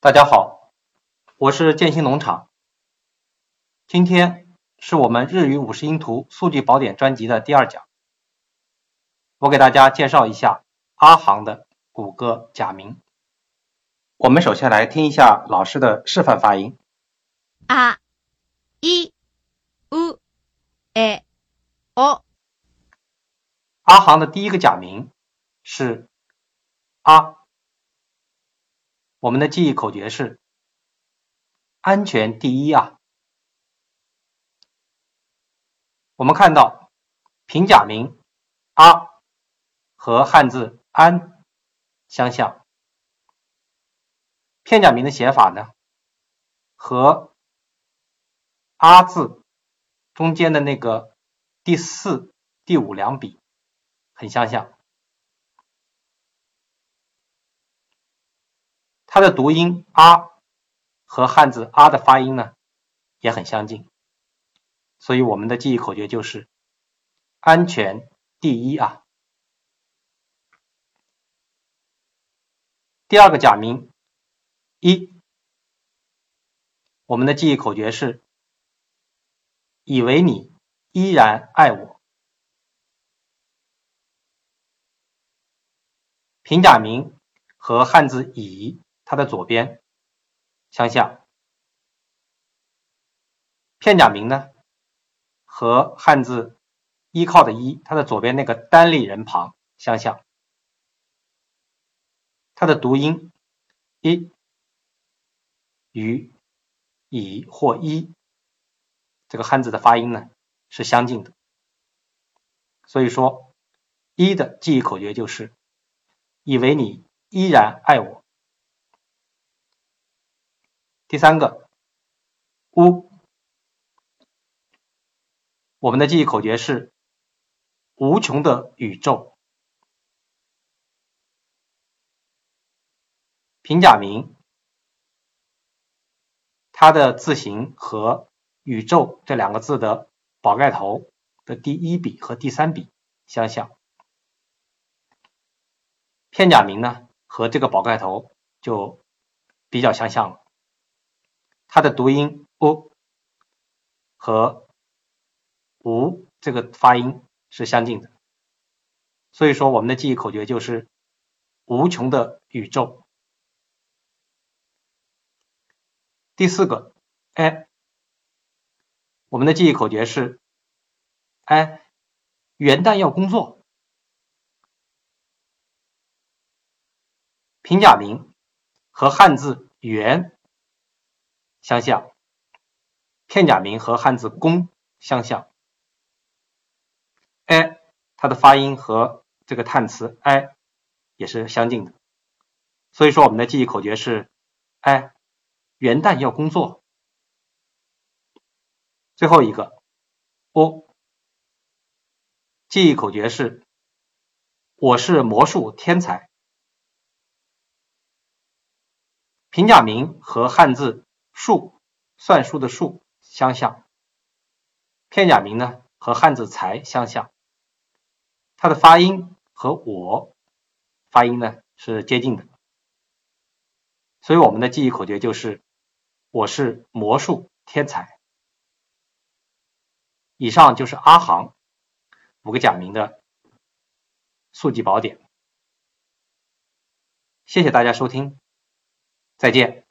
大家好，我是建新农场。今天是我们日语五十音图数据宝典专辑的第二讲，我给大家介绍一下阿行的五个假名。我们首先来听一下老师的示范发音。あ、い、う、え、お。阿行的第一个假名是阿。 我们的记忆口诀是：安全第一啊！我们看到平假名阿和汉字安相像，片假名的写法呢和阿字中间的那个第四、第五两笔很相像。它的读音啊和汉字啊的发音呢也很相近，所以我们的记忆口诀就是安全第一啊。第二个假名一，我们的记忆口诀是以为你依然爱我。平假名和汉字以。它的左边相像，片假名呢和汉字依靠的依，它的左边那个单立人旁相像，它的读音一与以或一这个汉字的发音呢是相近的，所以说一的记忆口诀就是以为你依然爱我。第三个，无，我们的记忆口诀是无穷的宇宙。平假名，它的字形和宇宙这两个字的宝盖头的第一笔和第三笔相像。片假名呢，和这个宝盖头就比较相像了。它的读音 “u” 和“无”这个发音是相近的，所以说我们的记忆口诀就是“无穷的宇宙”。第四个，哎，我们的记忆口诀是“哎，元旦要工作”。平假名和汉字“元”。相像，片假名和汉字“公”相像，哎，它的发音和这个叹词“哎”也是相近的，所以说我们的记忆口诀是：哎，元旦要工作。最后一个“哦”，记忆口诀是：我是魔术天才。平假名和汉字。数，算术的数相像，片假名呢和汉字才相像，它的发音和我发音呢是接近的，所以我们的记忆口诀就是我是魔术天才。以上就是阿行五个假名的速记宝典，谢谢大家收听，再见。